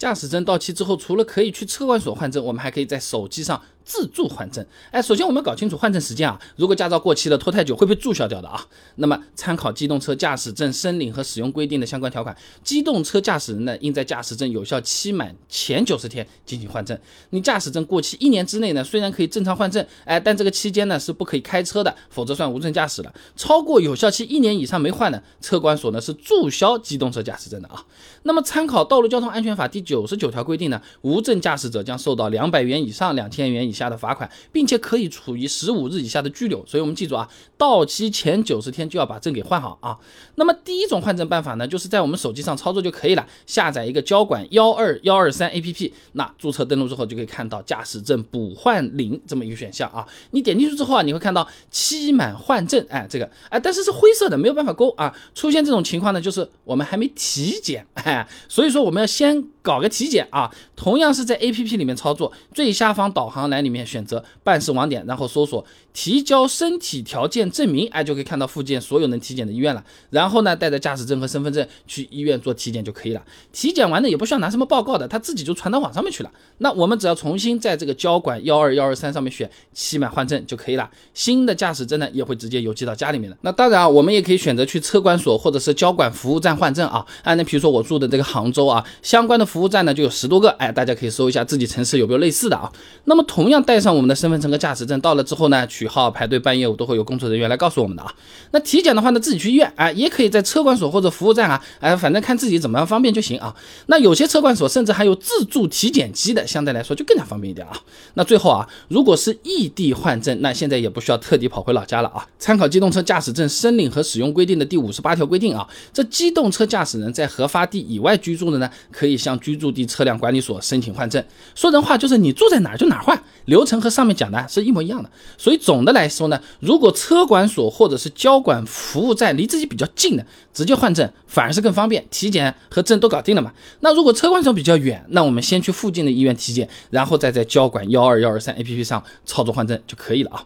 驾驶证到期之后，除了可以去车管所换证，我们还可以在手机上。自助换证，哎，首先我们搞清楚换证时间啊。如果驾照过期了，拖太久会被注销掉的啊。那么参考机动车驾驶证申领和使用规定的相关条款，机动车驾驶人呢，应在驾驶证有效期满前九十天进行换证。你驾驶证过期一年之内呢，虽然可以正常换证，哎，但这个期间呢是不可以开车的，否则算无证驾驶了。超过有效期一年以上没换呢，车管所呢是注销机动车驾驶证的啊。那么参考《道路交通安全法》第九十九条规定呢，无证驾驶者将受到两百元以上两千元以下。的罚款，并且可以处于十五日以下的拘留。所以，我们记住啊，到期前九十天就要把证给换好啊。那么，第一种换证办法呢，就是在我们手机上操作就可以了，下载一个交管幺二幺二三 APP，那注册登录之后就可以看到驾驶证补换领这么一个选项啊。你点进去之后啊，你会看到期满换证，哎，这个哎，但是是灰色的，没有办法勾啊。出现这种情况呢，就是我们还没体检，哎，所以说我们要先搞个体检啊。同样是在 APP 里面操作，最下方导航栏里。面选择办事网点，然后搜索提交身体条件证明，哎，就可以看到附近所有能体检的医院了。然后呢，带着驾驶证和身份证去医院做体检就可以了。体检完呢，也不需要拿什么报告的，他自己就传到网上面去了。那我们只要重新在这个交管幺二幺二三上面选期满换证就可以了。新的驾驶证呢，也会直接邮寄到家里面的。那当然啊，我们也可以选择去车管所或者是交管服务站换证啊。啊，那比如说我住的这个杭州啊，相关的服务站呢就有十多个，哎，大家可以搜一下自己城市有没有类似的啊。那么同样。带上我们的身份证和驾驶证，到了之后呢，取号排队办业务都会有工作人员来告诉我们的啊。那体检的话呢，自己去医院哎，也可以在车管所或者服务站啊，哎，反正看自己怎么样方便就行啊。那有些车管所甚至还有自助体检机的，相对来说就更加方便一点啊。那最后啊，如果是异地换证，那现在也不需要特地跑回老家了啊。参考机动车驾驶证申领和使用规定的第五十八条规定啊，这机动车驾驶人在核发地以外居住的呢，可以向居住地车辆管理所申请换证。说人话就是你住在哪儿就哪儿换。流程和上面讲的是一模一样的，所以总的来说呢，如果车管所或者是交管服务站离自己比较近的，直接换证反而是更方便，体检和证都搞定了嘛。那如果车管所比较远，那我们先去附近的医院体检，然后再在交管幺二幺二三 APP 上操作换证就可以了啊。